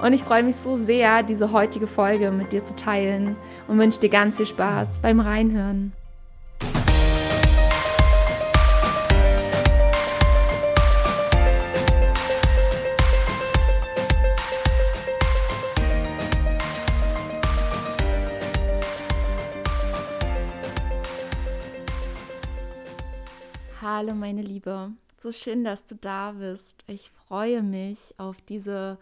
Und ich freue mich so sehr, diese heutige Folge mit dir zu teilen und wünsche dir ganz viel Spaß beim Reinhören. Hallo meine Liebe, so schön, dass du da bist. Ich freue mich auf diese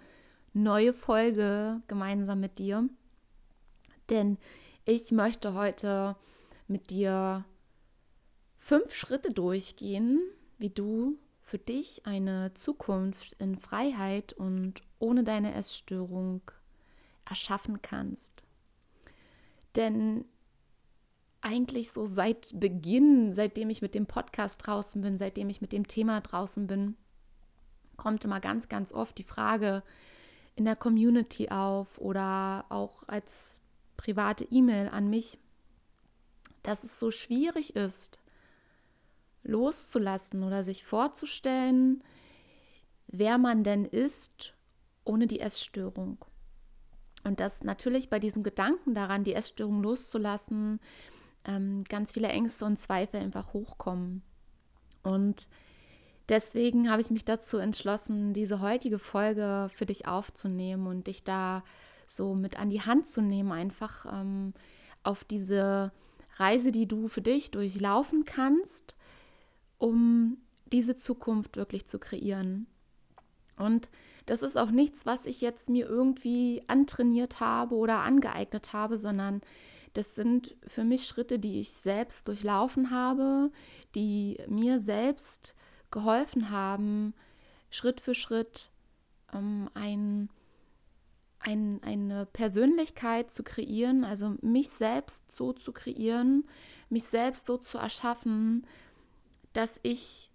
neue Folge gemeinsam mit dir. Denn ich möchte heute mit dir fünf Schritte durchgehen, wie du für dich eine Zukunft in Freiheit und ohne deine Essstörung erschaffen kannst. Denn eigentlich so seit Beginn, seitdem ich mit dem Podcast draußen bin, seitdem ich mit dem Thema draußen bin, kommt immer ganz, ganz oft die Frage, in der Community auf oder auch als private E-Mail an mich, dass es so schwierig ist, loszulassen oder sich vorzustellen, wer man denn ist ohne die Essstörung. Und dass natürlich bei diesem Gedanken daran, die Essstörung loszulassen, ähm, ganz viele Ängste und Zweifel einfach hochkommen. Und Deswegen habe ich mich dazu entschlossen, diese heutige Folge für dich aufzunehmen und dich da so mit an die Hand zu nehmen, einfach ähm, auf diese Reise, die du für dich durchlaufen kannst, um diese Zukunft wirklich zu kreieren. Und das ist auch nichts, was ich jetzt mir irgendwie antrainiert habe oder angeeignet habe, sondern das sind für mich Schritte, die ich selbst durchlaufen habe, die mir selbst geholfen haben, Schritt für Schritt ähm, ein, ein, eine Persönlichkeit zu kreieren, also mich selbst so zu kreieren, mich selbst so zu erschaffen, dass ich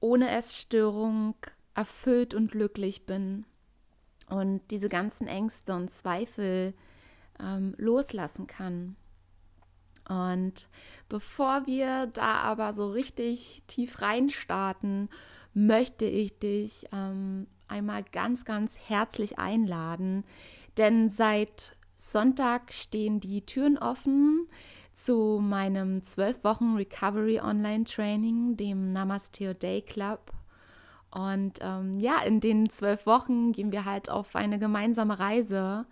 ohne Essstörung erfüllt und glücklich bin und diese ganzen Ängste und Zweifel ähm, loslassen kann. Und bevor wir da aber so richtig tief reinstarten, möchte ich dich ähm, einmal ganz, ganz herzlich einladen, denn seit Sonntag stehen die Türen offen zu meinem 12 Wochen Recovery Online Training, dem Namaste Day Club. Und ähm, ja, in den zwölf Wochen gehen wir halt auf eine gemeinsame Reise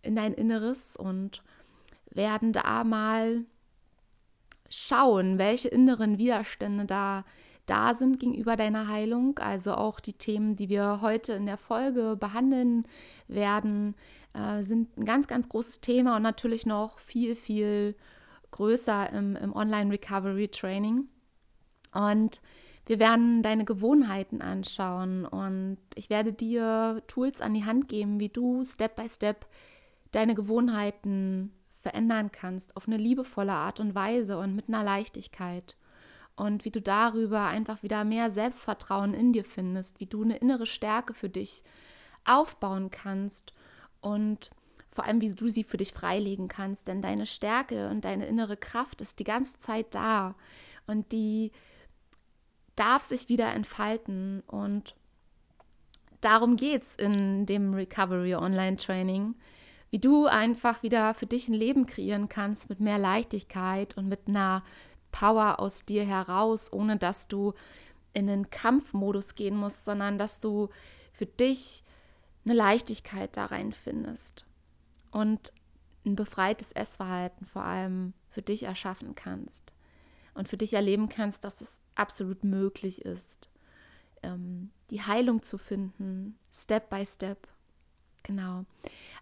in dein Inneres und werden da mal schauen, welche inneren Widerstände da da sind gegenüber deiner Heilung. Also auch die Themen, die wir heute in der Folge behandeln werden, äh, sind ein ganz, ganz großes Thema und natürlich noch viel, viel größer im, im Online-Recovery-Training. Und wir werden deine Gewohnheiten anschauen und ich werde dir Tools an die Hand geben, wie du Step by Step deine Gewohnheiten verändern kannst auf eine liebevolle Art und Weise und mit einer Leichtigkeit. Und wie du darüber einfach wieder mehr Selbstvertrauen in dir findest, wie du eine innere Stärke für dich aufbauen kannst und vor allem, wie du sie für dich freilegen kannst. Denn deine Stärke und deine innere Kraft ist die ganze Zeit da und die darf sich wieder entfalten. Und darum geht es in dem Recovery Online Training wie du einfach wieder für dich ein Leben kreieren kannst mit mehr Leichtigkeit und mit einer Power aus dir heraus, ohne dass du in den Kampfmodus gehen musst, sondern dass du für dich eine Leichtigkeit da rein findest und ein befreites Essverhalten vor allem für dich erschaffen kannst und für dich erleben kannst, dass es absolut möglich ist, ähm, die Heilung zu finden, Step by Step. Genau.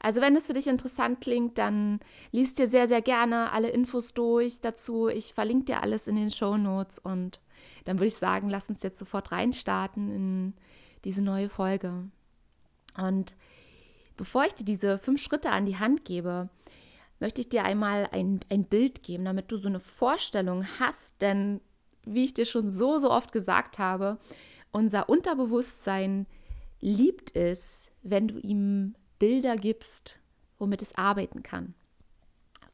Also wenn es für dich interessant klingt, dann liest dir sehr, sehr gerne alle Infos durch dazu. Ich verlinke dir alles in den Show Notes und dann würde ich sagen, lass uns jetzt sofort reinstarten in diese neue Folge. Und bevor ich dir diese fünf Schritte an die Hand gebe, möchte ich dir einmal ein, ein Bild geben, damit du so eine Vorstellung hast. Denn wie ich dir schon so, so oft gesagt habe, unser Unterbewusstsein liebt es, wenn du ihm Bilder gibst, womit es arbeiten kann.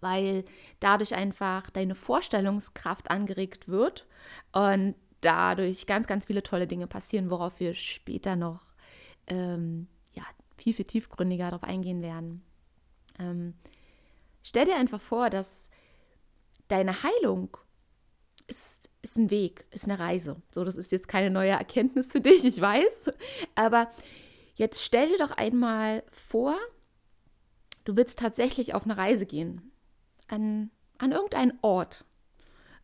Weil dadurch einfach deine Vorstellungskraft angeregt wird und dadurch ganz, ganz viele tolle Dinge passieren, worauf wir später noch ähm, ja, viel, viel tiefgründiger darauf eingehen werden. Ähm, stell dir einfach vor, dass deine Heilung ist, ist ein Weg, ist eine Reise. So, das ist jetzt keine neue Erkenntnis für dich, ich weiß. Aber jetzt stell dir doch einmal vor, du willst tatsächlich auf eine Reise gehen. An, an irgendeinen Ort.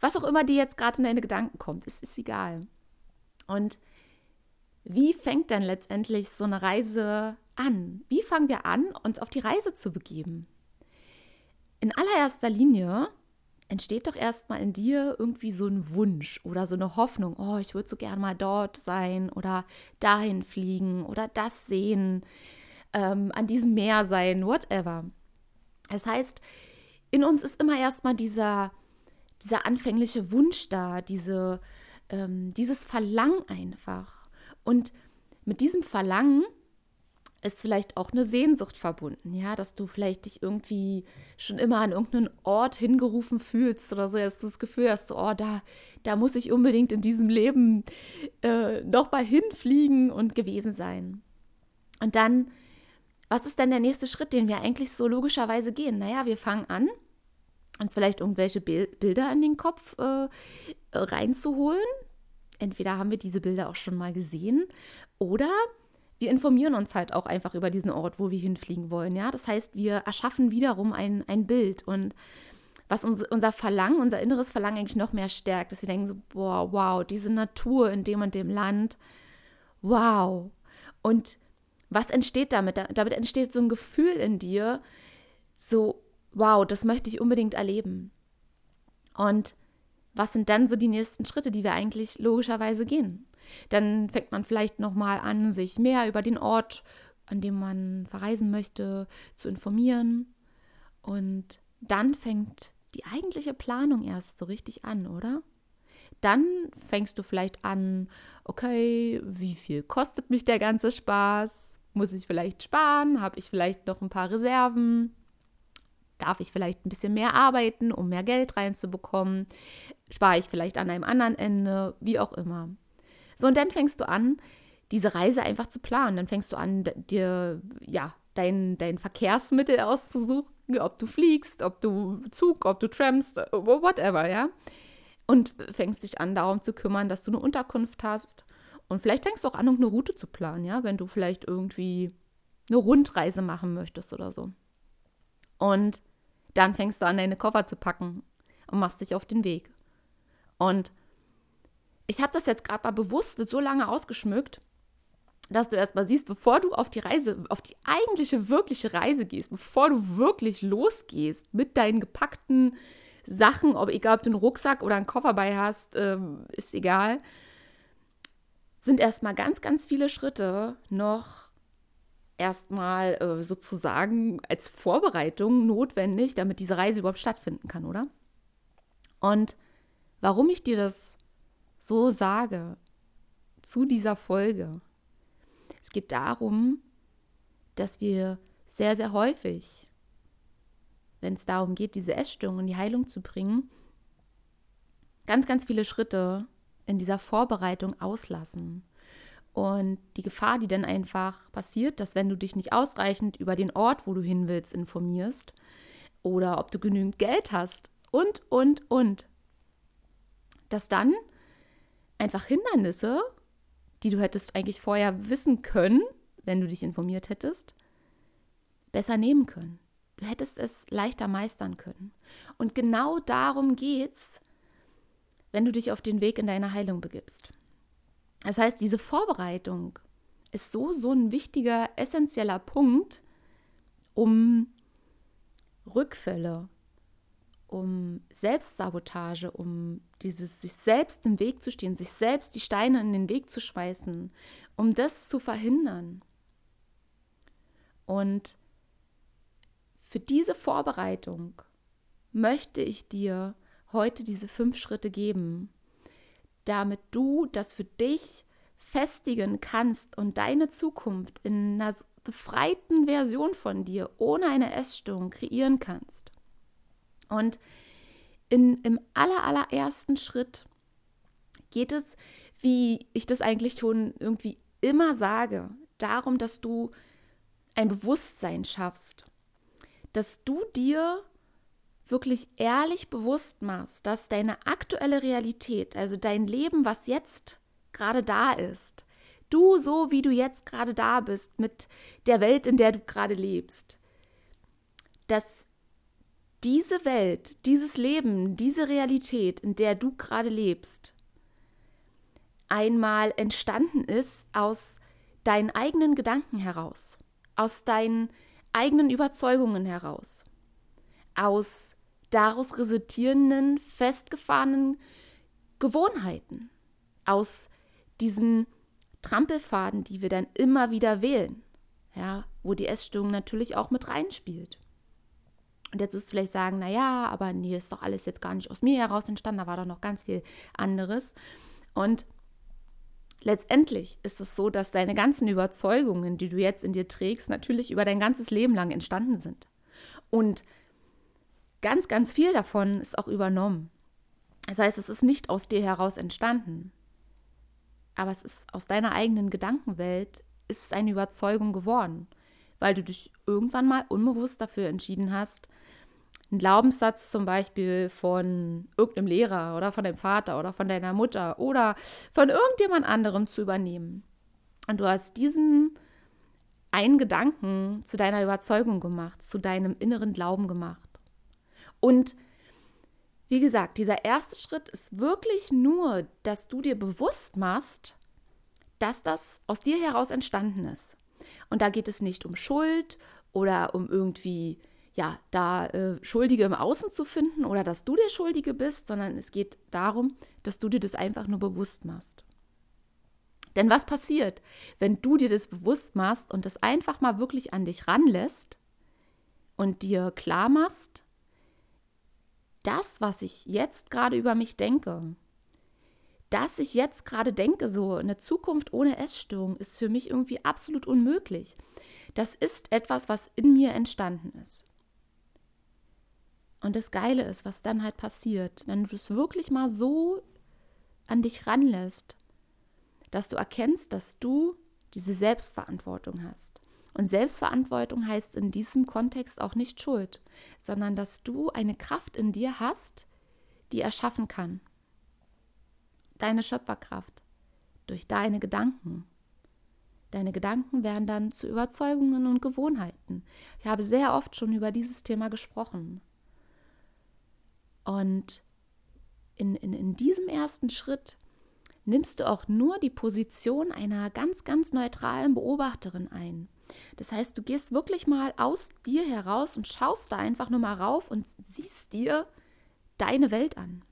Was auch immer dir jetzt gerade in deine Gedanken kommt, es ist egal. Und wie fängt dann letztendlich so eine Reise an? Wie fangen wir an, uns auf die Reise zu begeben? In allererster Linie entsteht doch erstmal in dir irgendwie so ein Wunsch oder so eine Hoffnung, oh, ich würde so gern mal dort sein oder dahin fliegen oder das sehen, ähm, an diesem Meer sein, whatever. Das heißt, in uns ist immer erstmal dieser, dieser anfängliche Wunsch da, diese, ähm, dieses Verlangen einfach. Und mit diesem Verlangen ist vielleicht auch eine Sehnsucht verbunden, ja, dass du vielleicht dich irgendwie schon immer an irgendeinen Ort hingerufen fühlst oder so, dass du das Gefühl hast, oh, da, da muss ich unbedingt in diesem Leben äh, noch mal hinfliegen und gewesen sein. Und dann, was ist denn der nächste Schritt, den wir eigentlich so logischerweise gehen? Naja, wir fangen an, uns vielleicht irgendwelche Bilder in den Kopf äh, reinzuholen, entweder haben wir diese Bilder auch schon mal gesehen oder wir informieren uns halt auch einfach über diesen Ort, wo wir hinfliegen wollen. Ja, das heißt, wir erschaffen wiederum ein, ein Bild und was uns, unser Verlangen, unser inneres Verlangen eigentlich noch mehr stärkt, dass wir denken so, boah, wow, diese Natur in dem und dem Land, wow. Und was entsteht damit? Damit entsteht so ein Gefühl in dir, so, wow, das möchte ich unbedingt erleben. Und was sind dann so die nächsten Schritte, die wir eigentlich logischerweise gehen? Dann fängt man vielleicht nochmal an, sich mehr über den Ort, an dem man verreisen möchte, zu informieren. Und dann fängt die eigentliche Planung erst so richtig an, oder? Dann fängst du vielleicht an, okay, wie viel kostet mich der ganze Spaß? Muss ich vielleicht sparen? Habe ich vielleicht noch ein paar Reserven? Darf ich vielleicht ein bisschen mehr arbeiten, um mehr Geld reinzubekommen? Spare ich vielleicht an einem anderen Ende? Wie auch immer. So, und dann fängst du an, diese Reise einfach zu planen. Dann fängst du an, dir, ja, dein, dein Verkehrsmittel auszusuchen, ob du fliegst, ob du Zug, ob du trampst, whatever, ja. Und fängst dich an, darum zu kümmern, dass du eine Unterkunft hast. Und vielleicht fängst du auch an, eine Route zu planen, ja, wenn du vielleicht irgendwie eine Rundreise machen möchtest oder so. Und dann fängst du an, deine Koffer zu packen und machst dich auf den Weg. Und ich habe das jetzt gerade mal bewusst so lange ausgeschmückt, dass du erst mal siehst, bevor du auf die Reise, auf die eigentliche, wirkliche Reise gehst, bevor du wirklich losgehst mit deinen gepackten Sachen, ob egal ob du einen Rucksack oder einen Koffer bei hast, ähm, ist egal, sind erstmal ganz, ganz viele Schritte noch erstmal äh, sozusagen als Vorbereitung notwendig, damit diese Reise überhaupt stattfinden kann, oder? Und warum ich dir das so sage zu dieser Folge. Es geht darum, dass wir sehr, sehr häufig, wenn es darum geht, diese Essstörung in die Heilung zu bringen, ganz, ganz viele Schritte in dieser Vorbereitung auslassen. Und die Gefahr, die dann einfach passiert, dass wenn du dich nicht ausreichend über den Ort, wo du hin willst, informierst oder ob du genügend Geld hast und, und, und, dass dann einfach Hindernisse, die du hättest eigentlich vorher wissen können, wenn du dich informiert hättest, besser nehmen können. Du hättest es leichter meistern können. Und genau darum geht's, wenn du dich auf den Weg in deine Heilung begibst. Das heißt, diese Vorbereitung ist so, so ein wichtiger, essentieller Punkt, um Rückfälle, um Selbstsabotage, um dieses sich selbst im Weg zu stehen, sich selbst die Steine in den Weg zu schmeißen, um das zu verhindern. Und für diese Vorbereitung möchte ich dir heute diese fünf Schritte geben, damit du das für dich festigen kannst und deine Zukunft in einer befreiten Version von dir ohne eine Essstörung kreieren kannst. Und in, im aller, allerersten Schritt geht es, wie ich das eigentlich schon irgendwie immer sage, darum, dass du ein Bewusstsein schaffst, dass du dir wirklich ehrlich bewusst machst, dass deine aktuelle Realität, also dein Leben, was jetzt gerade da ist, du so, wie du jetzt gerade da bist, mit der Welt, in der du gerade lebst, dass diese Welt, dieses Leben, diese Realität, in der du gerade lebst, einmal entstanden ist aus deinen eigenen Gedanken heraus, aus deinen eigenen Überzeugungen heraus, aus daraus resultierenden festgefahrenen Gewohnheiten, aus diesen Trampelfaden, die wir dann immer wieder wählen, ja, wo die Essstörung natürlich auch mit reinspielt. Und jetzt wirst du vielleicht sagen, naja, aber nee, ist doch alles jetzt gar nicht aus mir heraus entstanden, da war doch noch ganz viel anderes. Und letztendlich ist es so, dass deine ganzen Überzeugungen, die du jetzt in dir trägst, natürlich über dein ganzes Leben lang entstanden sind. Und ganz, ganz viel davon ist auch übernommen. Das heißt, es ist nicht aus dir heraus entstanden aber es ist aus deiner eigenen Gedankenwelt ist eine Überzeugung geworden, weil du dich irgendwann mal unbewusst dafür entschieden hast, einen Glaubenssatz zum Beispiel von irgendeinem Lehrer oder von deinem Vater oder von deiner Mutter oder von irgendjemand anderem zu übernehmen. Und du hast diesen einen Gedanken zu deiner Überzeugung gemacht, zu deinem inneren Glauben gemacht. Und wie gesagt, dieser erste Schritt ist wirklich nur, dass du dir bewusst machst, dass das aus dir heraus entstanden ist. Und da geht es nicht um Schuld oder um irgendwie, ja, da äh, Schuldige im Außen zu finden oder dass du der Schuldige bist, sondern es geht darum, dass du dir das einfach nur bewusst machst. Denn was passiert, wenn du dir das bewusst machst und das einfach mal wirklich an dich ranlässt und dir klar machst, das, was ich jetzt gerade über mich denke, dass ich jetzt gerade denke, so eine Zukunft ohne Essstörung ist für mich irgendwie absolut unmöglich. Das ist etwas, was in mir entstanden ist. Und das Geile ist, was dann halt passiert, wenn du das wirklich mal so an dich ranlässt, dass du erkennst, dass du diese Selbstverantwortung hast. Und Selbstverantwortung heißt in diesem Kontext auch nicht Schuld, sondern dass du eine Kraft in dir hast, die erschaffen kann. Deine Schöpferkraft durch deine Gedanken. Deine Gedanken werden dann zu Überzeugungen und Gewohnheiten. Ich habe sehr oft schon über dieses Thema gesprochen. Und in, in, in diesem ersten Schritt nimmst du auch nur die Position einer ganz, ganz neutralen Beobachterin ein. Das heißt, du gehst wirklich mal aus dir heraus und schaust da einfach nur mal rauf und siehst dir deine Welt an.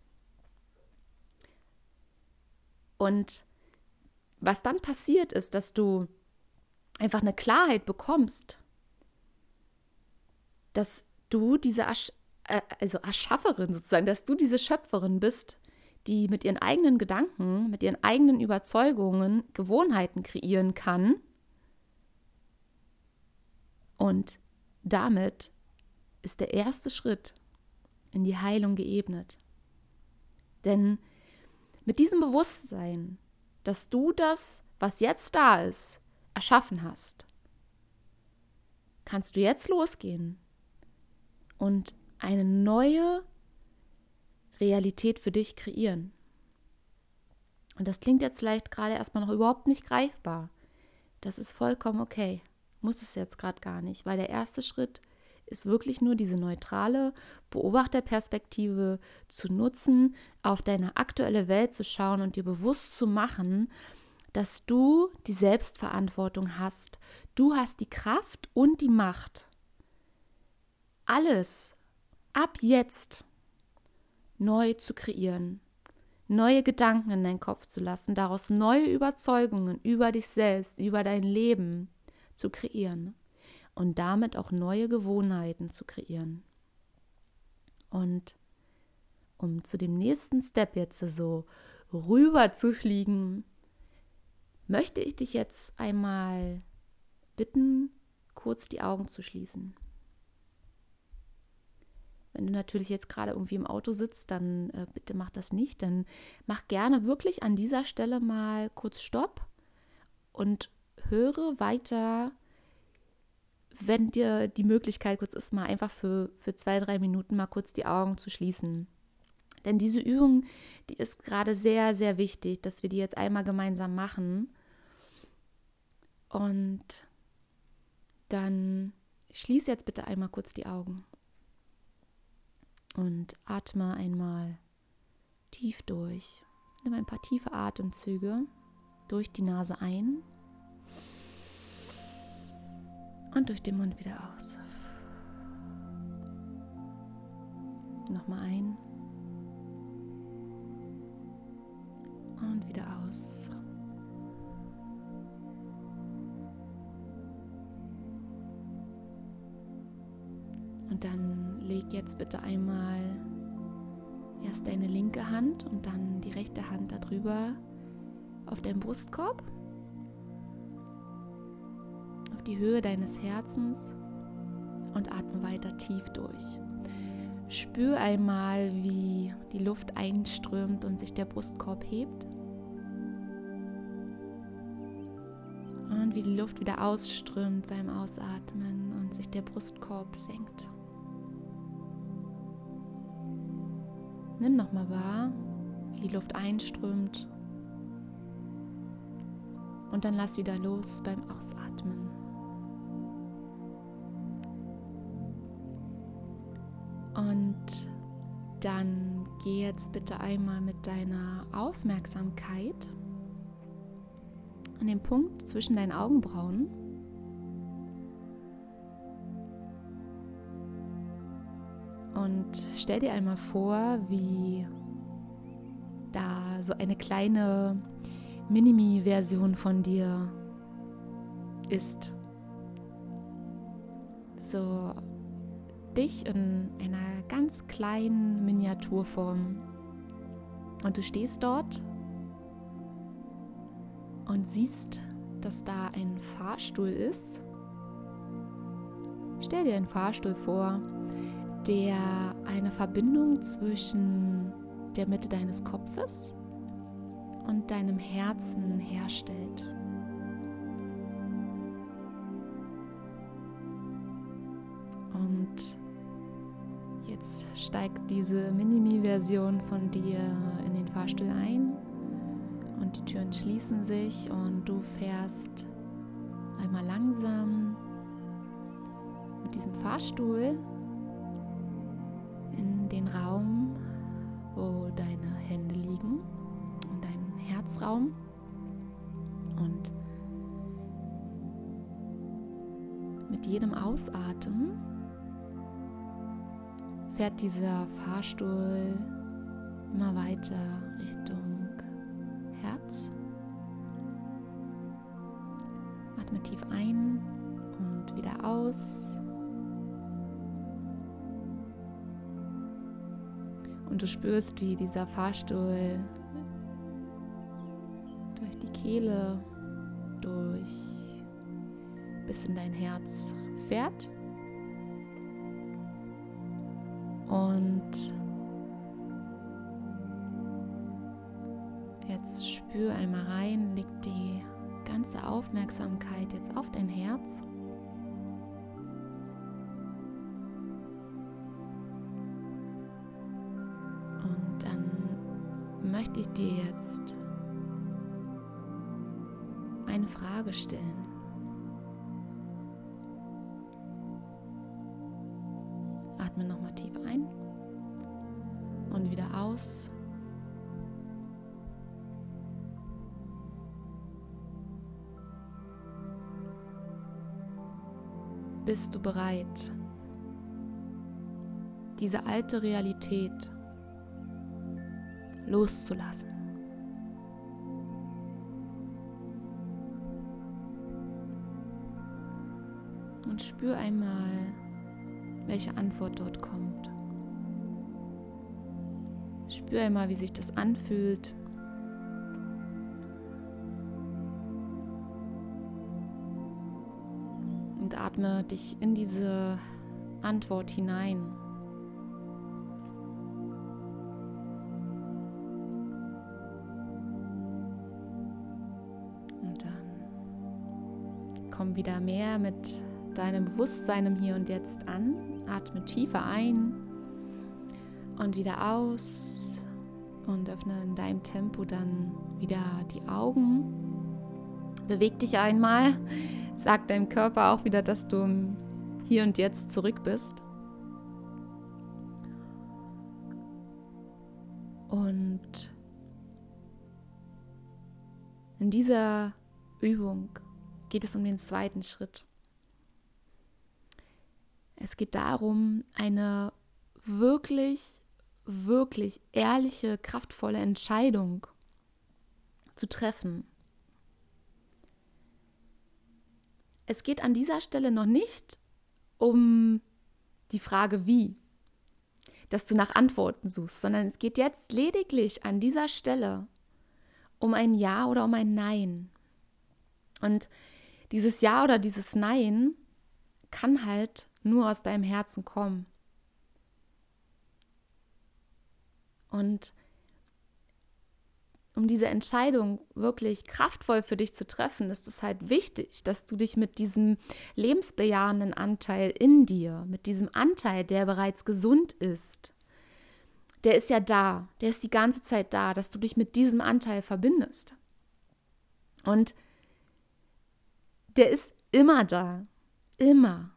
Und was dann passiert ist, dass du einfach eine Klarheit bekommst, dass du diese also Erschafferin sozusagen, dass du diese Schöpferin bist, die mit ihren eigenen Gedanken, mit ihren eigenen Überzeugungen Gewohnheiten kreieren kann und damit ist der erste Schritt in die Heilung geebnet. Denn mit diesem Bewusstsein, dass du das, was jetzt da ist, erschaffen hast, kannst du jetzt losgehen und eine neue Realität für dich kreieren. Und das klingt jetzt vielleicht gerade erstmal noch überhaupt nicht greifbar. Das ist vollkommen okay muss es jetzt gerade gar nicht, weil der erste Schritt ist wirklich nur diese neutrale Beobachterperspektive zu nutzen, auf deine aktuelle Welt zu schauen und dir bewusst zu machen, dass du die Selbstverantwortung hast. Du hast die Kraft und die Macht, alles ab jetzt neu zu kreieren, neue Gedanken in deinen Kopf zu lassen, daraus neue Überzeugungen über dich selbst, über dein Leben zu kreieren. und damit auch neue Gewohnheiten zu kreieren. Und um zu dem nächsten Step jetzt so rüber zu fliegen, möchte ich dich jetzt einmal bitten, kurz die Augen zu schließen. Wenn du natürlich jetzt gerade irgendwie im Auto sitzt, dann äh, bitte mach das nicht. Dann mach gerne wirklich an dieser Stelle mal kurz Stopp und höre weiter, wenn dir die Möglichkeit kurz ist, mal einfach für, für zwei, drei Minuten mal kurz die Augen zu schließen. Denn diese Übung, die ist gerade sehr, sehr wichtig, dass wir die jetzt einmal gemeinsam machen. Und dann schließ jetzt bitte einmal kurz die Augen und atme einmal tief durch. Nimm ein paar tiefe Atemzüge durch die Nase ein und durch den Mund wieder aus. Nochmal ein und wieder aus. Und dann leg jetzt bitte einmal erst deine linke Hand und dann die rechte Hand darüber auf deinen Brustkorb, auf die Höhe deines Herzens und atme weiter tief durch. Spür einmal, wie die Luft einströmt und sich der Brustkorb hebt. Und wie die Luft wieder ausströmt beim Ausatmen und sich der Brustkorb senkt. Nimm nochmal wahr, wie die Luft einströmt. Und dann lass wieder los beim Ausatmen. Und dann geh jetzt bitte einmal mit deiner Aufmerksamkeit an den Punkt zwischen deinen Augenbrauen Und stell dir einmal vor, wie da so eine kleine Minimi-Version von dir ist. So dich in einer ganz kleinen Miniaturform. Und du stehst dort und siehst, dass da ein Fahrstuhl ist. Stell dir einen Fahrstuhl vor, der eine Verbindung zwischen der Mitte deines Kopfes und deinem Herzen herstellt. Und jetzt steigt diese Minimi-Version von dir in den Fahrstuhl ein und die Türen schließen sich und du fährst einmal langsam mit diesem Fahrstuhl den Raum, wo deine Hände liegen, in deinem Herzraum. Und mit jedem Ausatmen fährt dieser Fahrstuhl immer weiter Richtung Herz. Atme tief ein und wieder aus. Und du spürst, wie dieser Fahrstuhl durch die Kehle, durch bis in dein Herz fährt. Und jetzt spür einmal rein, leg die ganze Aufmerksamkeit jetzt auf dein Herz. Eine Frage stellen. Atme nochmal tief ein und wieder aus. Bist du bereit, diese alte Realität loszulassen. Spür einmal, welche Antwort dort kommt. Spür einmal, wie sich das anfühlt. Und atme dich in diese Antwort hinein. Und dann komm wieder mehr mit deinem Bewusstsein im Hier und Jetzt an. Atme tiefer ein und wieder aus und öffne in deinem Tempo dann wieder die Augen. Beweg dich einmal, sag deinem Körper auch wieder, dass du hier und jetzt zurück bist. Und in dieser Übung geht es um den zweiten Schritt. Es geht darum, eine wirklich, wirklich ehrliche, kraftvolle Entscheidung zu treffen. Es geht an dieser Stelle noch nicht um die Frage wie, dass du nach Antworten suchst, sondern es geht jetzt lediglich an dieser Stelle um ein Ja oder um ein Nein. Und dieses Ja oder dieses Nein kann halt nur aus deinem Herzen kommen. Und um diese Entscheidung wirklich kraftvoll für dich zu treffen, ist es halt wichtig, dass du dich mit diesem lebensbejahenden Anteil in dir, mit diesem Anteil, der bereits gesund ist, der ist ja da, der ist die ganze Zeit da, dass du dich mit diesem Anteil verbindest. Und der ist immer da, immer.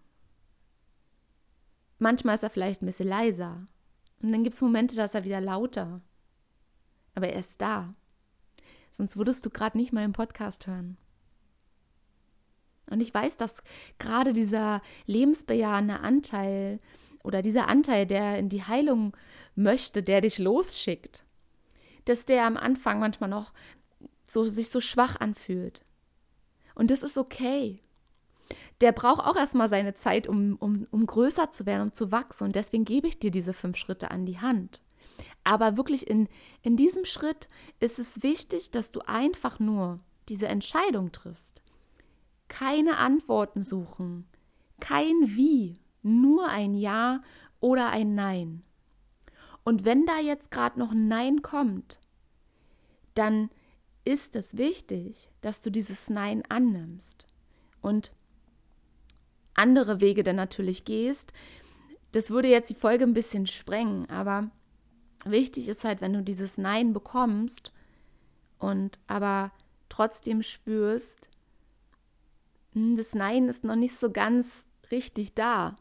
Manchmal ist er vielleicht ein bisschen leiser und dann gibt es Momente, da ist er wieder lauter. Aber er ist da. Sonst würdest du gerade nicht mal im Podcast hören. Und ich weiß, dass gerade dieser lebensbejahende Anteil oder dieser Anteil, der in die Heilung möchte, der dich losschickt, dass der am Anfang manchmal noch so, sich so schwach anfühlt. Und das ist okay. Der braucht auch erstmal seine Zeit, um, um, um größer zu werden, um zu wachsen. Und deswegen gebe ich dir diese fünf Schritte an die Hand. Aber wirklich in, in diesem Schritt ist es wichtig, dass du einfach nur diese Entscheidung triffst. Keine Antworten suchen, kein Wie, nur ein Ja oder ein Nein. Und wenn da jetzt gerade noch ein Nein kommt, dann ist es wichtig, dass du dieses Nein annimmst und andere Wege dann natürlich gehst. Das würde jetzt die Folge ein bisschen sprengen, aber wichtig ist halt, wenn du dieses Nein bekommst und aber trotzdem spürst, hm, das Nein ist noch nicht so ganz richtig da.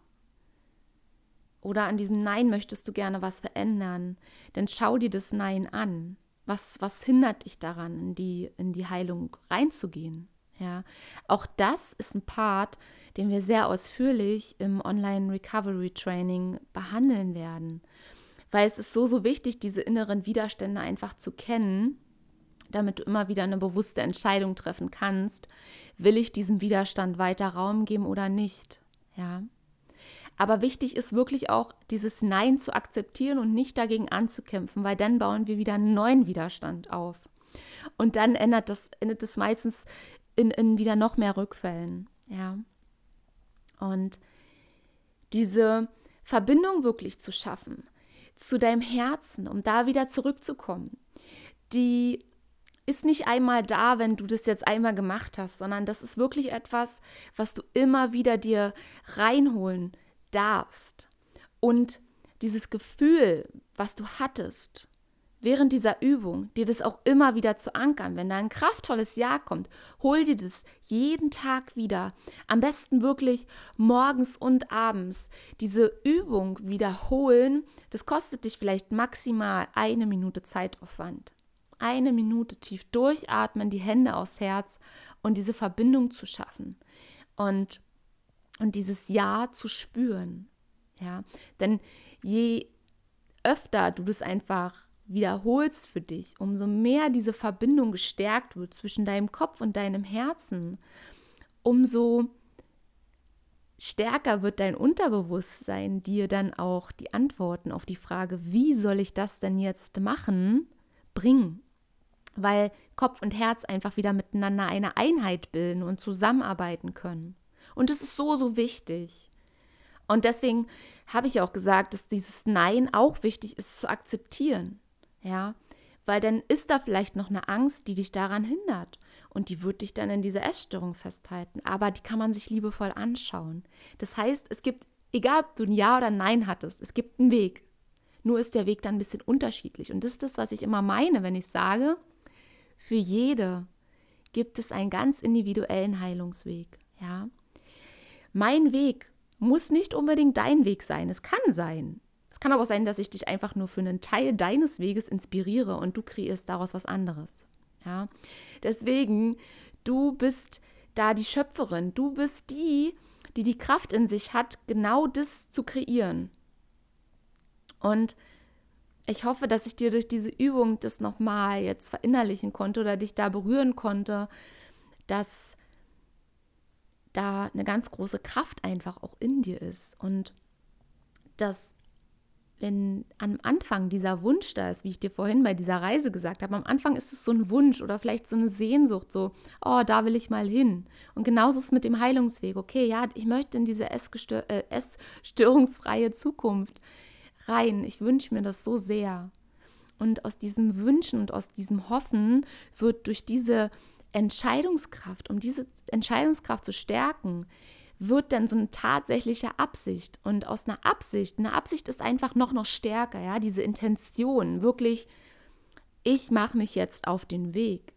Oder an diesem Nein möchtest du gerne was verändern, dann schau dir das Nein an. Was, was hindert dich daran, in die, in die Heilung reinzugehen? Ja, auch das ist ein Part, den wir sehr ausführlich im Online Recovery Training behandeln werden weil es ist so, so wichtig, diese inneren Widerstände einfach zu kennen, damit du immer wieder eine bewusste Entscheidung treffen kannst, will ich diesem Widerstand weiter Raum geben oder nicht, ja. Aber wichtig ist wirklich auch, dieses Nein zu akzeptieren und nicht dagegen anzukämpfen, weil dann bauen wir wieder einen neuen Widerstand auf. Und dann ändert das, endet das meistens in, in wieder noch mehr Rückfällen. Ja. Und diese Verbindung wirklich zu schaffen, zu deinem Herzen, um da wieder zurückzukommen. Die ist nicht einmal da, wenn du das jetzt einmal gemacht hast, sondern das ist wirklich etwas, was du immer wieder dir reinholen darfst. Und dieses Gefühl, was du hattest, während dieser Übung, dir das auch immer wieder zu ankern. Wenn da ein kraftvolles Jahr kommt, hol dir das jeden Tag wieder. Am besten wirklich morgens und abends. Diese Übung wiederholen, das kostet dich vielleicht maximal eine Minute Zeitaufwand. Eine Minute tief durchatmen, die Hände aufs Herz und diese Verbindung zu schaffen. Und, und dieses Ja zu spüren. Ja, denn je öfter du das einfach wiederholst für dich, umso mehr diese Verbindung gestärkt wird zwischen deinem Kopf und deinem Herzen, umso stärker wird dein Unterbewusstsein dir dann auch die Antworten auf die Frage, wie soll ich das denn jetzt machen, bringen. Weil Kopf und Herz einfach wieder miteinander eine Einheit bilden und zusammenarbeiten können. Und es ist so, so wichtig. Und deswegen habe ich auch gesagt, dass dieses Nein auch wichtig ist zu akzeptieren. Ja, weil dann ist da vielleicht noch eine Angst, die dich daran hindert. Und die wird dich dann in dieser Essstörung festhalten. Aber die kann man sich liebevoll anschauen. Das heißt, es gibt, egal ob du ein Ja oder ein Nein hattest, es gibt einen Weg. Nur ist der Weg dann ein bisschen unterschiedlich. Und das ist das, was ich immer meine, wenn ich sage, für jede gibt es einen ganz individuellen Heilungsweg. Ja? Mein Weg muss nicht unbedingt dein Weg sein. Es kann sein. Es kann aber sein, dass ich dich einfach nur für einen Teil deines Weges inspiriere und du kreierst daraus was anderes. Ja? Deswegen, du bist da die Schöpferin. Du bist die, die die Kraft in sich hat, genau das zu kreieren. Und ich hoffe, dass ich dir durch diese Übung das nochmal jetzt verinnerlichen konnte oder dich da berühren konnte, dass da eine ganz große Kraft einfach auch in dir ist und dass wenn am Anfang dieser Wunsch da ist, wie ich dir vorhin bei dieser Reise gesagt habe, am Anfang ist es so ein Wunsch oder vielleicht so eine Sehnsucht, so, oh, da will ich mal hin. Und genauso ist es mit dem Heilungsweg. Okay, ja, ich möchte in diese äh, essstörungsfreie Zukunft rein. Ich wünsche mir das so sehr. Und aus diesem Wünschen und aus diesem Hoffen wird durch diese Entscheidungskraft, um diese Entscheidungskraft zu stärken, wird dann so eine tatsächliche Absicht. Und aus einer Absicht, eine Absicht ist einfach noch, noch stärker, ja, diese Intention, wirklich, ich mache mich jetzt auf den Weg.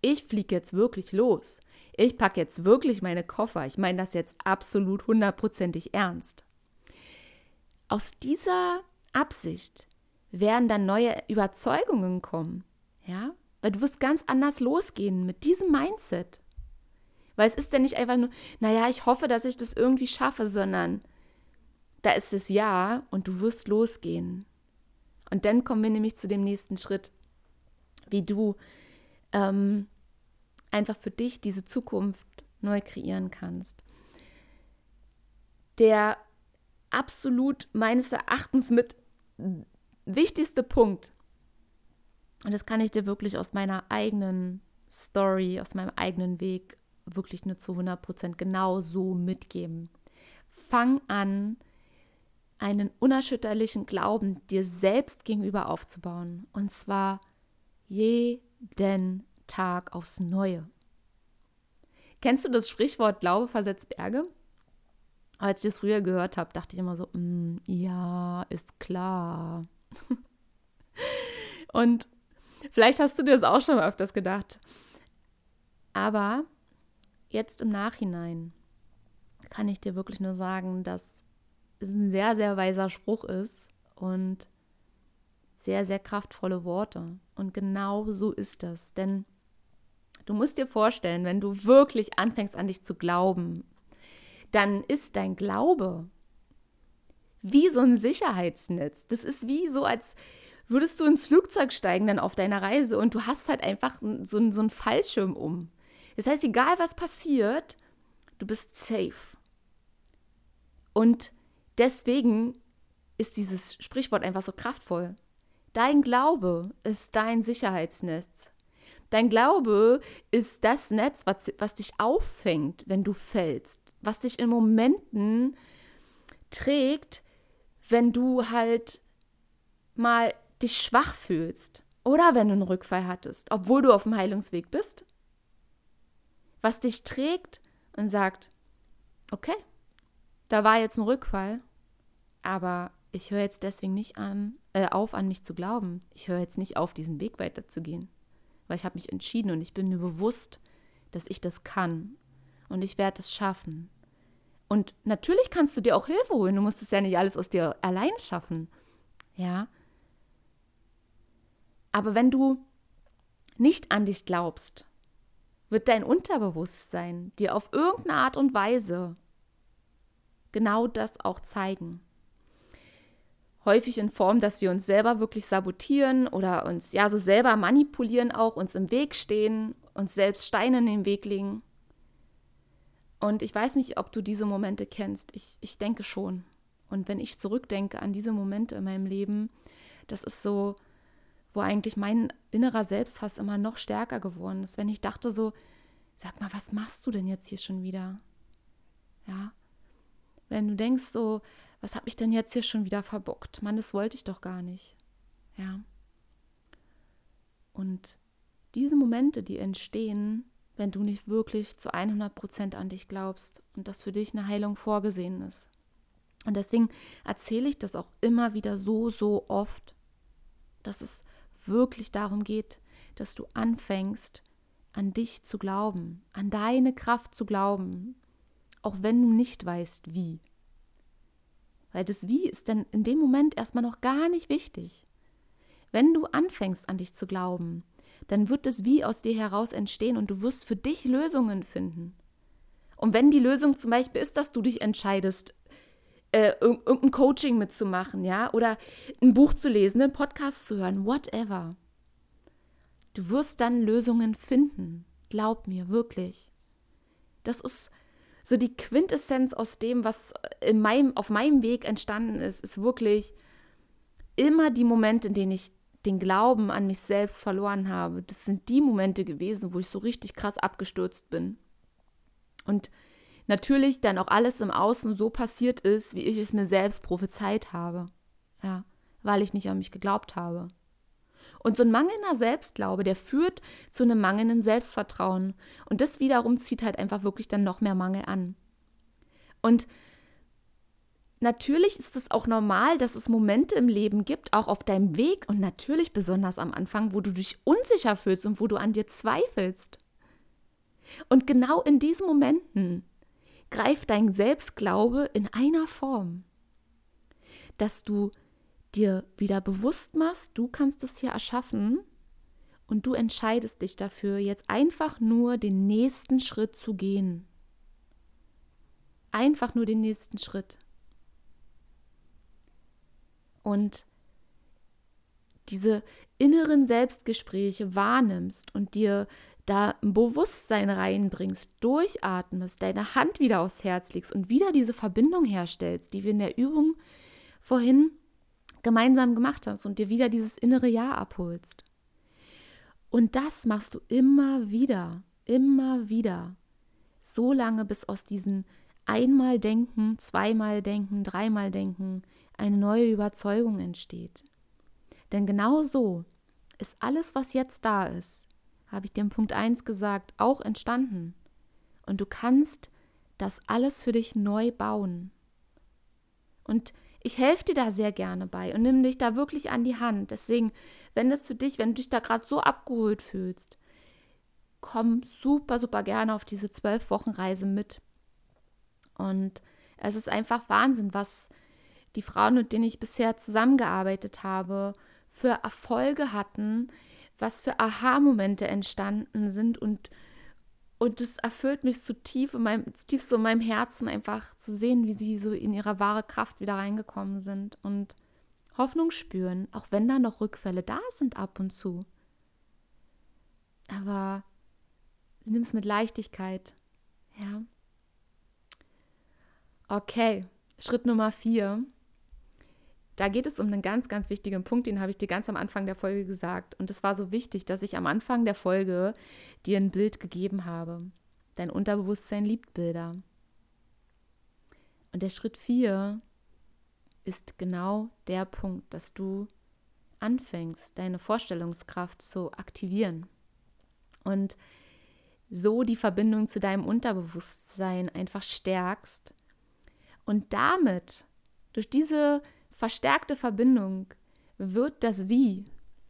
Ich fliege jetzt wirklich los. Ich packe jetzt wirklich meine Koffer. Ich meine das jetzt absolut hundertprozentig ernst. Aus dieser Absicht werden dann neue Überzeugungen kommen, ja, weil du wirst ganz anders losgehen mit diesem Mindset. Weil es ist ja nicht einfach nur, naja, ich hoffe, dass ich das irgendwie schaffe, sondern da ist es Ja und du wirst losgehen. Und dann kommen wir nämlich zu dem nächsten Schritt, wie du ähm, einfach für dich diese Zukunft neu kreieren kannst. Der absolut meines Erachtens mit wichtigste Punkt, und das kann ich dir wirklich aus meiner eigenen Story, aus meinem eigenen Weg wirklich nur zu 100 Prozent genau so mitgeben. Fang an, einen unerschütterlichen Glauben dir selbst gegenüber aufzubauen. Und zwar jeden Tag aufs Neue. Kennst du das Sprichwort Glaube versetzt Berge? Als ich das früher gehört habe, dachte ich immer so, mm, ja, ist klar. Und vielleicht hast du dir das auch schon mal öfters gedacht. Aber jetzt im Nachhinein kann ich dir wirklich nur sagen, dass es ein sehr, sehr weiser Spruch ist und sehr, sehr kraftvolle Worte. Und genau so ist das. Denn du musst dir vorstellen, wenn du wirklich anfängst an dich zu glauben, dann ist dein Glaube wie so ein Sicherheitsnetz. Das ist wie so, als würdest du ins Flugzeug steigen dann auf deiner Reise und du hast halt einfach so, so einen Fallschirm um. Das heißt, egal was passiert, du bist safe. Und deswegen ist dieses Sprichwort einfach so kraftvoll. Dein Glaube ist dein Sicherheitsnetz. Dein Glaube ist das Netz, was, was dich auffängt, wenn du fällst, was dich in Momenten trägt, wenn du halt mal dich schwach fühlst oder wenn du einen Rückfall hattest, obwohl du auf dem Heilungsweg bist was dich trägt und sagt, okay, da war jetzt ein Rückfall, aber ich höre jetzt deswegen nicht an, äh, auf, an mich zu glauben. Ich höre jetzt nicht auf, diesen Weg weiterzugehen, weil ich habe mich entschieden und ich bin mir bewusst, dass ich das kann und ich werde es schaffen. Und natürlich kannst du dir auch Hilfe holen. Du musst es ja nicht alles aus dir allein schaffen. Ja. Aber wenn du nicht an dich glaubst, wird dein Unterbewusstsein dir auf irgendeine Art und Weise genau das auch zeigen. Häufig in Form, dass wir uns selber wirklich sabotieren oder uns ja so selber manipulieren, auch uns im Weg stehen, uns selbst Steine in den Weg legen. Und ich weiß nicht, ob du diese Momente kennst. Ich, ich denke schon. Und wenn ich zurückdenke an diese Momente in meinem Leben, das ist so, wo eigentlich mein innerer Selbsthass immer noch stärker geworden ist. Wenn ich dachte so, sag mal, was machst du denn jetzt hier schon wieder? Ja. Wenn du denkst so, was habe ich denn jetzt hier schon wieder verbockt? Mann, das wollte ich doch gar nicht. Ja. Und diese Momente, die entstehen, wenn du nicht wirklich zu 100 Prozent an dich glaubst und dass für dich eine Heilung vorgesehen ist. Und deswegen erzähle ich das auch immer wieder so, so oft, dass es wirklich darum geht, dass du anfängst, an dich zu glauben, an deine Kraft zu glauben, auch wenn du nicht weißt, wie. Weil das Wie ist dann in dem Moment erstmal noch gar nicht wichtig. Wenn du anfängst, an dich zu glauben, dann wird das Wie aus dir heraus entstehen und du wirst für dich Lösungen finden. Und wenn die Lösung zum Beispiel ist, dass du dich entscheidest, äh, irgendein Coaching mitzumachen, ja, oder ein Buch zu lesen, einen Podcast zu hören, whatever. Du wirst dann Lösungen finden. Glaub mir, wirklich. Das ist so die Quintessenz aus dem, was in meinem, auf meinem Weg entstanden ist, ist wirklich immer die Momente, in denen ich den Glauben an mich selbst verloren habe, das sind die Momente gewesen, wo ich so richtig krass abgestürzt bin. Und natürlich dann auch alles im Außen so passiert ist, wie ich es mir selbst prophezeit habe. Ja, weil ich nicht an mich geglaubt habe. Und so ein mangelnder Selbstglaube, der führt zu einem mangelnden Selbstvertrauen. Und das wiederum zieht halt einfach wirklich dann noch mehr Mangel an. Und natürlich ist es auch normal, dass es Momente im Leben gibt, auch auf deinem Weg und natürlich besonders am Anfang, wo du dich unsicher fühlst und wo du an dir zweifelst. Und genau in diesen Momenten greift dein Selbstglaube in einer Form, dass du dir wieder bewusst machst, du kannst es hier erschaffen und du entscheidest dich dafür, jetzt einfach nur den nächsten Schritt zu gehen. Einfach nur den nächsten Schritt und diese inneren Selbstgespräche wahrnimmst und dir da ein Bewusstsein reinbringst, durchatmest, deine Hand wieder aufs Herz legst und wieder diese Verbindung herstellst, die wir in der Übung vorhin gemeinsam gemacht haben und dir wieder dieses innere Ja abholst. Und das machst du immer wieder, immer wieder, so lange bis aus diesen einmal denken, zweimal denken, dreimal denken, eine neue Überzeugung entsteht. Denn genau so ist alles, was jetzt da ist, habe ich dir im Punkt 1 gesagt, auch entstanden. Und du kannst das alles für dich neu bauen. Und ich helfe dir da sehr gerne bei und nimm dich da wirklich an die Hand. Deswegen, wenn das für dich, wenn du dich da gerade so abgeholt fühlst, komm super, super gerne auf diese zwölf Wochen Reise mit. Und es ist einfach Wahnsinn, was die Frauen, mit denen ich bisher zusammengearbeitet habe, für Erfolge hatten, was für Aha-Momente entstanden sind und und es erfüllt mich zutiefst in, meinem, zutiefst in meinem Herzen einfach zu sehen, wie sie so in ihre wahre Kraft wieder reingekommen sind und Hoffnung spüren, auch wenn da noch Rückfälle da sind ab und zu. Aber nimm es mit Leichtigkeit. Ja. Okay, Schritt Nummer vier. Da geht es um einen ganz, ganz wichtigen Punkt, den habe ich dir ganz am Anfang der Folge gesagt. Und es war so wichtig, dass ich am Anfang der Folge dir ein Bild gegeben habe. Dein Unterbewusstsein liebt Bilder. Und der Schritt 4 ist genau der Punkt, dass du anfängst, deine Vorstellungskraft zu aktivieren und so die Verbindung zu deinem Unterbewusstsein einfach stärkst und damit durch diese verstärkte Verbindung wird das Wie.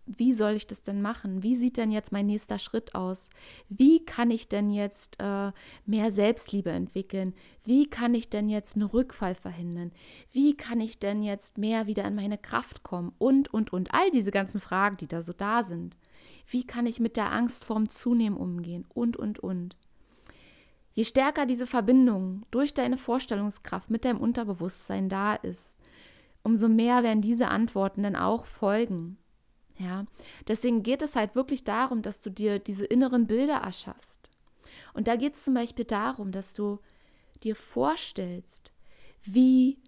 Wie soll ich das denn machen? Wie sieht denn jetzt mein nächster Schritt aus? Wie kann ich denn jetzt äh, mehr Selbstliebe entwickeln? Wie kann ich denn jetzt einen Rückfall verhindern? Wie kann ich denn jetzt mehr wieder in meine Kraft kommen? Und, und, und. All diese ganzen Fragen, die da so da sind. Wie kann ich mit der Angst vorm Zunehmen umgehen? Und, und, und. Je stärker diese Verbindung durch deine Vorstellungskraft mit deinem Unterbewusstsein da ist, umso mehr werden diese Antworten dann auch folgen. Ja, deswegen geht es halt wirklich darum, dass du dir diese inneren Bilder erschaffst. Und da geht es zum Beispiel darum, dass du dir vorstellst, wie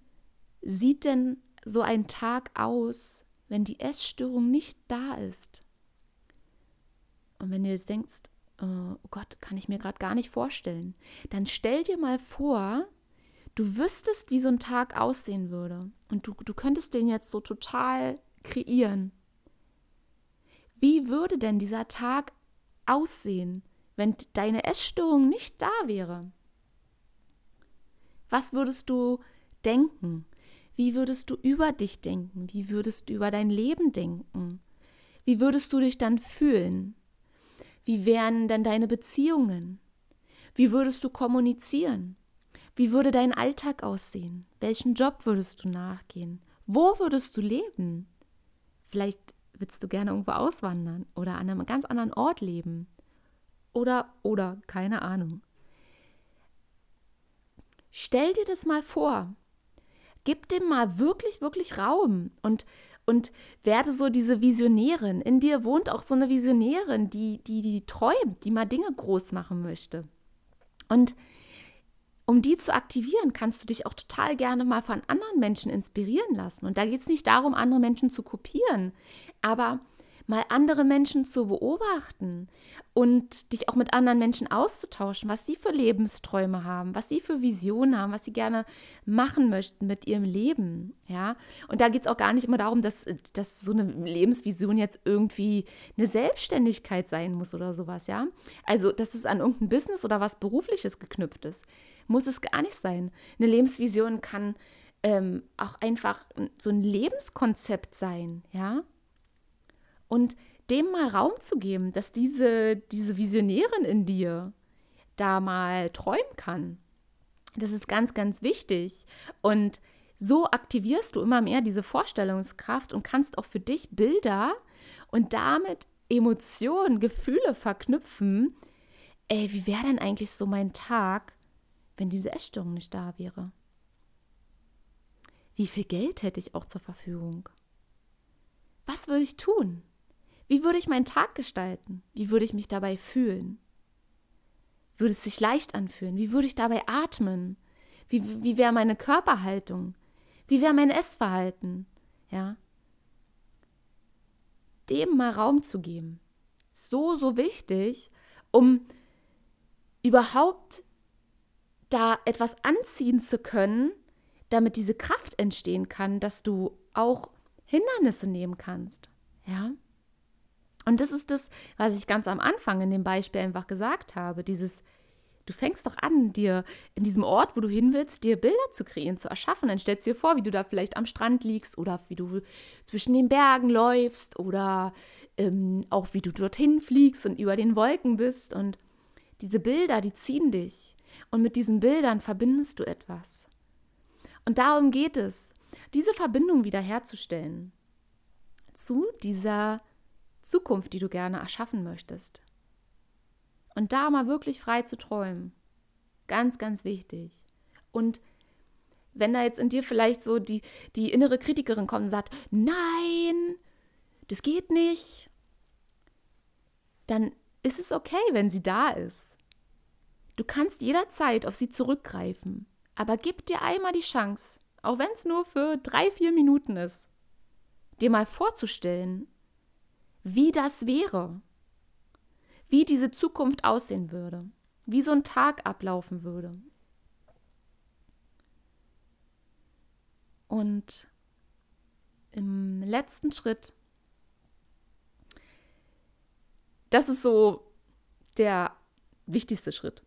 sieht denn so ein Tag aus, wenn die Essstörung nicht da ist? Und wenn du jetzt denkst, oh Gott, kann ich mir gerade gar nicht vorstellen, dann stell dir mal vor, du wüsstest, wie so ein Tag aussehen würde. Und du, du könntest den jetzt so total kreieren. Wie würde denn dieser Tag aussehen, wenn deine Essstörung nicht da wäre? Was würdest du denken? Wie würdest du über dich denken? Wie würdest du über dein Leben denken? Wie würdest du dich dann fühlen? Wie wären denn deine Beziehungen? Wie würdest du kommunizieren? Wie würde dein Alltag aussehen? Welchen Job würdest du nachgehen? Wo würdest du leben? Vielleicht willst du gerne irgendwo auswandern oder an einem ganz anderen Ort leben. Oder, oder, keine Ahnung. Stell dir das mal vor. Gib dem mal wirklich, wirklich Raum und, und werde so diese Visionärin. In dir wohnt auch so eine Visionärin, die, die, die träumt, die mal Dinge groß machen möchte. Und um die zu aktivieren, kannst du dich auch total gerne mal von anderen Menschen inspirieren lassen. Und da geht es nicht darum, andere Menschen zu kopieren, aber mal andere Menschen zu beobachten und dich auch mit anderen Menschen auszutauschen, was sie für Lebensträume haben, was sie für Visionen haben, was sie gerne machen möchten mit ihrem Leben, ja. Und da geht es auch gar nicht immer darum, dass, dass so eine Lebensvision jetzt irgendwie eine Selbstständigkeit sein muss oder sowas, ja. Also, dass es an irgendein Business oder was Berufliches geknüpft ist, muss es gar nicht sein. Eine Lebensvision kann ähm, auch einfach so ein Lebenskonzept sein, ja und dem mal Raum zu geben, dass diese, diese Visionärin in dir da mal träumen kann. Das ist ganz, ganz wichtig. Und so aktivierst du immer mehr diese Vorstellungskraft und kannst auch für dich Bilder und damit Emotionen, Gefühle verknüpfen. Ey, wie wäre denn eigentlich so mein Tag, wenn diese Essstörung nicht da wäre? Wie viel Geld hätte ich auch zur Verfügung? Was würde ich tun? Wie würde ich meinen Tag gestalten? Wie würde ich mich dabei fühlen? Würde es sich leicht anfühlen? Wie würde ich dabei atmen? Wie, wie wäre meine Körperhaltung? Wie wäre mein Essverhalten? Ja. Dem mal Raum zu geben. So, so wichtig, um überhaupt da etwas anziehen zu können, damit diese Kraft entstehen kann, dass du auch Hindernisse nehmen kannst. Ja. Und das ist das, was ich ganz am Anfang in dem Beispiel einfach gesagt habe. Dieses, du fängst doch an, dir in diesem Ort, wo du hin willst, dir Bilder zu kreieren, zu erschaffen. Dann stellst du dir vor, wie du da vielleicht am Strand liegst oder wie du zwischen den Bergen läufst oder ähm, auch wie du dorthin fliegst und über den Wolken bist. Und diese Bilder, die ziehen dich. Und mit diesen Bildern verbindest du etwas. Und darum geht es, diese Verbindung wiederherzustellen zu dieser Zukunft, die du gerne erschaffen möchtest. Und da mal wirklich frei zu träumen. Ganz, ganz wichtig. Und wenn da jetzt in dir vielleicht so die, die innere Kritikerin kommt und sagt, nein, das geht nicht, dann ist es okay, wenn sie da ist. Du kannst jederzeit auf sie zurückgreifen, aber gib dir einmal die Chance, auch wenn es nur für drei, vier Minuten ist, dir mal vorzustellen, wie das wäre, wie diese Zukunft aussehen würde, wie so ein Tag ablaufen würde. Und im letzten Schritt, das ist so der wichtigste Schritt.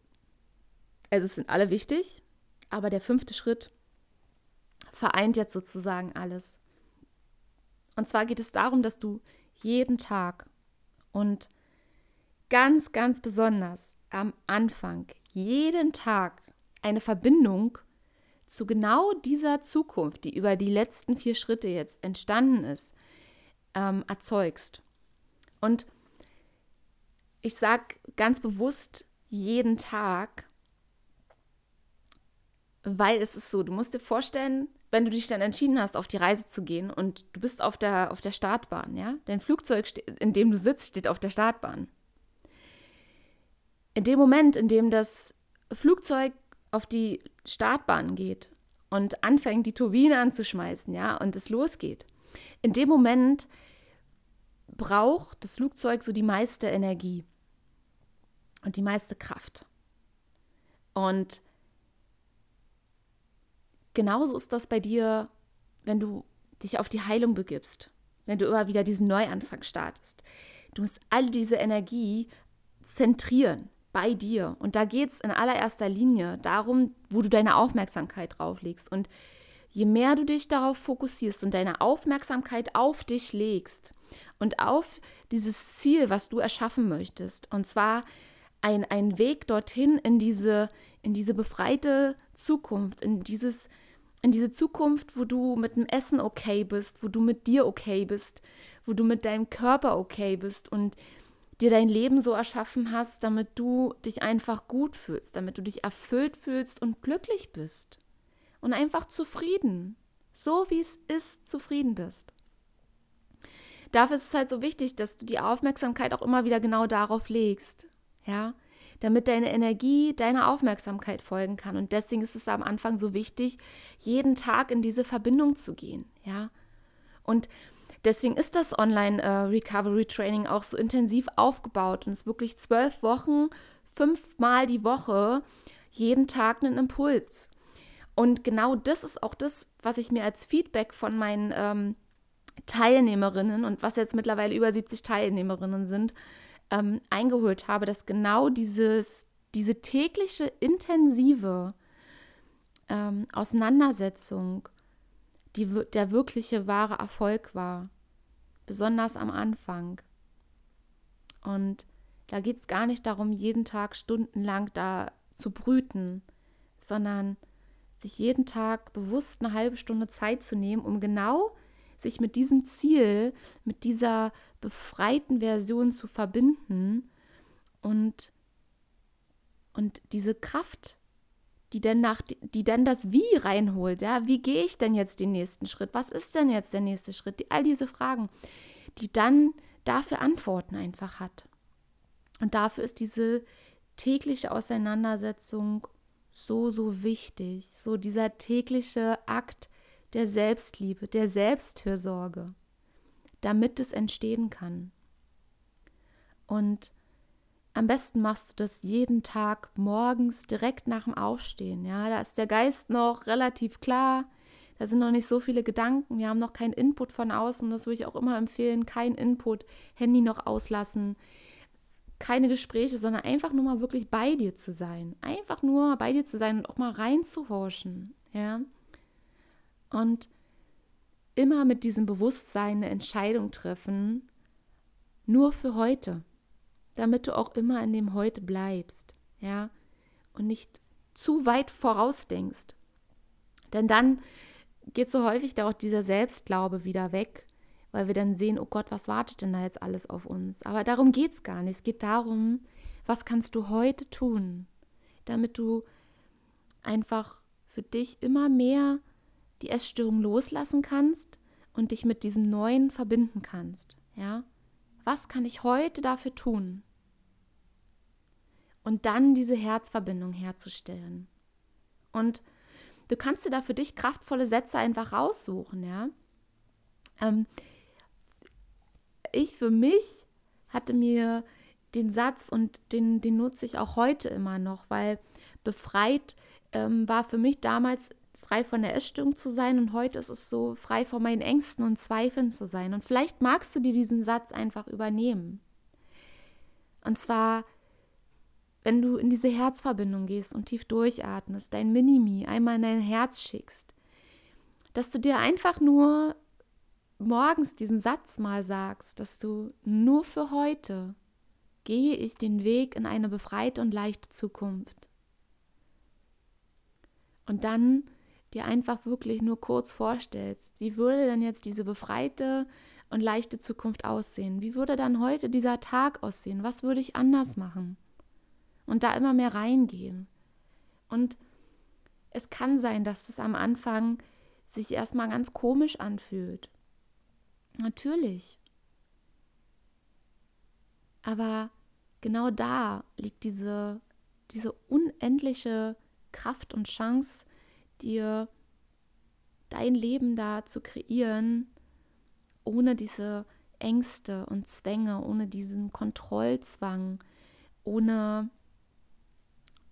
Also es sind alle wichtig, aber der fünfte Schritt vereint jetzt sozusagen alles. Und zwar geht es darum, dass du jeden Tag und ganz, ganz besonders am Anfang, jeden Tag eine Verbindung zu genau dieser Zukunft, die über die letzten vier Schritte jetzt entstanden ist, ähm, erzeugst. Und ich sage ganz bewusst jeden Tag, weil es ist so, du musst dir vorstellen, wenn du dich dann entschieden hast, auf die Reise zu gehen und du bist auf der, auf der Startbahn, ja, dein Flugzeug, in dem du sitzt, steht auf der Startbahn. In dem Moment, in dem das Flugzeug auf die Startbahn geht und anfängt, die Turbine anzuschmeißen, ja, und es losgeht. In dem Moment braucht das Flugzeug so die meiste Energie und die meiste Kraft. Und genauso ist das bei dir, wenn du dich auf die Heilung begibst, wenn du immer wieder diesen Neuanfang startest. Du musst all diese Energie zentrieren bei dir. Und da geht es in allererster Linie darum, wo du deine Aufmerksamkeit drauf legst. Und je mehr du dich darauf fokussierst und deine Aufmerksamkeit auf dich legst und auf dieses Ziel, was du erschaffen möchtest, und zwar ein, ein Weg dorthin in diese, in diese befreite Zukunft, in dieses, in diese Zukunft, wo du mit dem Essen okay bist, wo du mit dir okay bist, wo du mit deinem Körper okay bist und dir dein Leben so erschaffen hast, damit du dich einfach gut fühlst, damit du dich erfüllt fühlst und glücklich bist. Und einfach zufrieden, so wie es ist, zufrieden bist. Dafür ist es halt so wichtig, dass du die Aufmerksamkeit auch immer wieder genau darauf legst, ja, damit deine Energie deiner Aufmerksamkeit folgen kann. Und deswegen ist es am Anfang so wichtig, jeden Tag in diese Verbindung zu gehen, ja. Und Deswegen ist das Online-Recovery-Training äh, auch so intensiv aufgebaut und es ist wirklich zwölf Wochen, fünfmal die Woche, jeden Tag einen Impuls. Und genau das ist auch das, was ich mir als Feedback von meinen ähm, Teilnehmerinnen und was jetzt mittlerweile über 70 Teilnehmerinnen sind, ähm, eingeholt habe, dass genau dieses, diese tägliche intensive ähm, Auseinandersetzung die, der wirkliche wahre Erfolg war besonders am Anfang. Und da geht es gar nicht darum, jeden Tag stundenlang da zu brüten, sondern sich jeden Tag bewusst eine halbe Stunde Zeit zu nehmen, um genau sich mit diesem Ziel, mit dieser befreiten Version zu verbinden und, und diese Kraft die denn nach, die dann das Wie reinholt. Ja, wie gehe ich denn jetzt den nächsten Schritt? Was ist denn jetzt der nächste Schritt? Die, all diese Fragen, die dann dafür Antworten einfach hat. Und dafür ist diese tägliche Auseinandersetzung so, so wichtig. So dieser tägliche Akt der Selbstliebe, der Selbstfürsorge, damit es entstehen kann. Und am besten machst du das jeden Tag morgens direkt nach dem Aufstehen. Ja, da ist der Geist noch relativ klar. Da sind noch nicht so viele Gedanken. Wir haben noch keinen Input von außen. Das würde ich auch immer empfehlen. Kein Input. Handy noch auslassen. Keine Gespräche, sondern einfach nur mal wirklich bei dir zu sein. Einfach nur bei dir zu sein und auch mal reinzuhorchen. Ja. Und immer mit diesem Bewusstsein eine Entscheidung treffen. Nur für heute damit du auch immer in dem Heute bleibst, ja, und nicht zu weit vorausdenkst. Denn dann geht so häufig da auch dieser Selbstglaube wieder weg, weil wir dann sehen, oh Gott, was wartet denn da jetzt alles auf uns? Aber darum geht es gar nicht. Es geht darum, was kannst du heute tun, damit du einfach für dich immer mehr die Essstörung loslassen kannst und dich mit diesem Neuen verbinden kannst. Ja? Was kann ich heute dafür tun? Und dann diese Herzverbindung herzustellen. Und du kannst dir da für dich kraftvolle Sätze einfach raussuchen, ja. Ähm, ich für mich hatte mir den Satz und den, den nutze ich auch heute immer noch, weil befreit ähm, war für mich damals frei von der Essstörung zu sein und heute ist es so, frei von meinen Ängsten und Zweifeln zu sein. Und vielleicht magst du dir diesen Satz einfach übernehmen. Und zwar, wenn du in diese Herzverbindung gehst und tief durchatmest, dein Minimi einmal in dein Herz schickst, dass du dir einfach nur morgens diesen Satz mal sagst, dass du nur für heute gehe ich den Weg in eine befreite und leichte Zukunft. Und dann dir einfach wirklich nur kurz vorstellst, wie würde denn jetzt diese befreite und leichte Zukunft aussehen? Wie würde dann heute dieser Tag aussehen? Was würde ich anders machen? Und da immer mehr reingehen. Und es kann sein, dass das am Anfang sich erstmal ganz komisch anfühlt. Natürlich. Aber genau da liegt diese, diese unendliche Kraft und Chance, dir dein Leben da zu kreieren, ohne diese Ängste und Zwänge, ohne diesen Kontrollzwang, ohne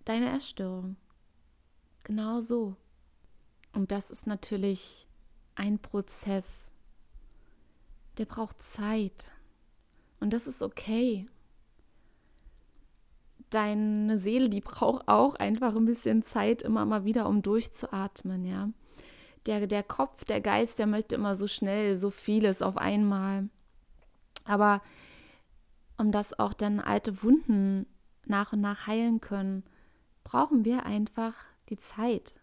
deine Essstörung. Genau so. Und das ist natürlich ein Prozess, der braucht Zeit. Und das ist okay. Deine Seele, die braucht auch einfach ein bisschen Zeit immer mal wieder, um durchzuatmen, ja. Der, der Kopf, der Geist, der möchte immer so schnell, so vieles auf einmal. Aber um dass auch dann alte Wunden nach und nach heilen können, brauchen wir einfach die Zeit.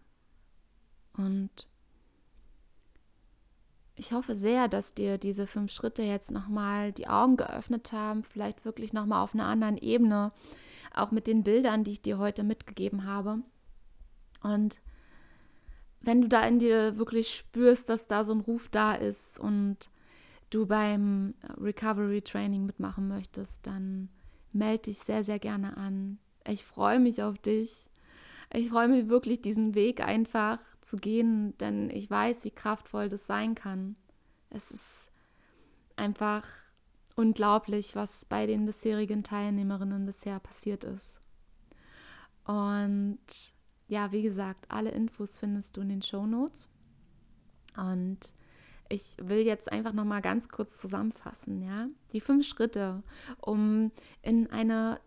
Und ich hoffe sehr, dass dir diese fünf Schritte jetzt nochmal die Augen geöffnet haben, vielleicht wirklich nochmal auf einer anderen Ebene, auch mit den Bildern, die ich dir heute mitgegeben habe. Und wenn du da in dir wirklich spürst, dass da so ein Ruf da ist und du beim Recovery Training mitmachen möchtest, dann melde dich sehr, sehr gerne an. Ich freue mich auf dich. Ich freue mich wirklich, diesen Weg einfach zu gehen, denn ich weiß, wie kraftvoll das sein kann. Es ist einfach unglaublich, was bei den bisherigen Teilnehmerinnen bisher passiert ist. Und ja, wie gesagt, alle Infos findest du in den Show Notes. Und ich will jetzt einfach noch mal ganz kurz zusammenfassen, ja? Die fünf Schritte, um in eine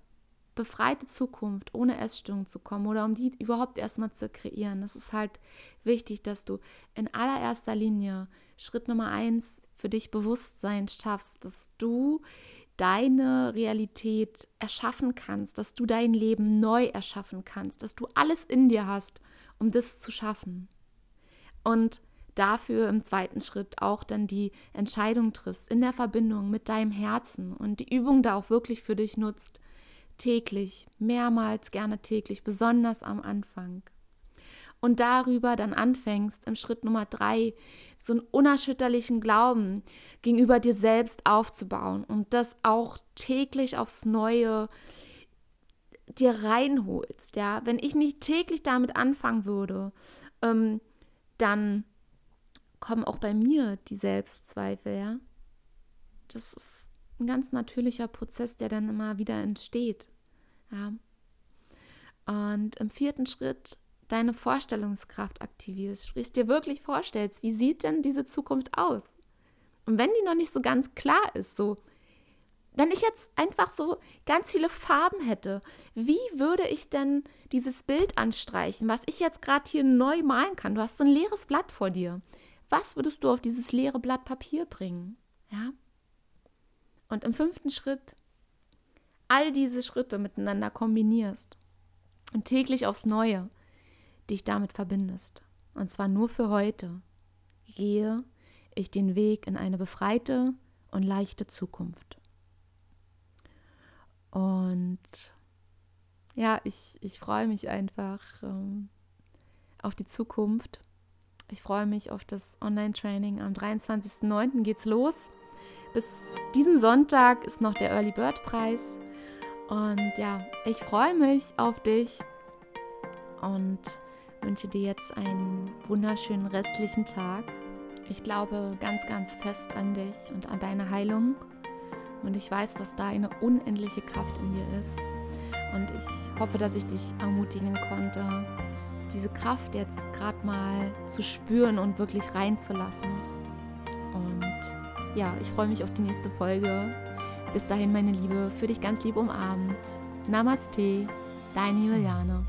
befreite Zukunft ohne Essstörung zu kommen oder um die überhaupt erstmal zu kreieren. Das ist halt wichtig, dass du in allererster Linie Schritt Nummer eins für dich Bewusstsein schaffst, dass du deine Realität erschaffen kannst, dass du dein Leben neu erschaffen kannst, dass du alles in dir hast, um das zu schaffen. Und dafür im zweiten Schritt auch dann die Entscheidung triffst in der Verbindung mit deinem Herzen und die Übung da auch wirklich für dich nutzt, täglich, mehrmals gerne täglich, besonders am Anfang. Und darüber dann anfängst, im Schritt Nummer drei, so einen unerschütterlichen Glauben gegenüber dir selbst aufzubauen und das auch täglich aufs Neue dir reinholst. Ja, wenn ich nicht täglich damit anfangen würde, ähm, dann kommen auch bei mir die Selbstzweifel. Ja, das ist ein ganz natürlicher Prozess, der dann immer wieder entsteht. Ja. Und im vierten Schritt deine Vorstellungskraft aktivierst, sprich dir wirklich vorstellst, wie sieht denn diese Zukunft aus? Und wenn die noch nicht so ganz klar ist, so, wenn ich jetzt einfach so ganz viele Farben hätte, wie würde ich denn dieses Bild anstreichen, was ich jetzt gerade hier neu malen kann? Du hast so ein leeres Blatt vor dir. Was würdest du auf dieses leere Blatt Papier bringen? Ja? Und im fünften Schritt all diese Schritte miteinander kombinierst und täglich aufs Neue dich damit verbindest. Und zwar nur für heute. Gehe ich den Weg in eine befreite und leichte Zukunft. Und ja, ich, ich freue mich einfach ähm, auf die Zukunft. Ich freue mich auf das Online-Training. Am 23.09. geht's los. Bis diesen Sonntag ist noch der Early Bird Preis. Und ja, ich freue mich auf dich und wünsche dir jetzt einen wunderschönen restlichen Tag. Ich glaube ganz, ganz fest an dich und an deine Heilung. Und ich weiß, dass da eine unendliche Kraft in dir ist. Und ich hoffe, dass ich dich ermutigen konnte, diese Kraft jetzt gerade mal zu spüren und wirklich reinzulassen. Und ja, ich freue mich auf die nächste Folge. Bis dahin, meine Liebe, für dich ganz lieb umarmt. Namaste, deine Juliane.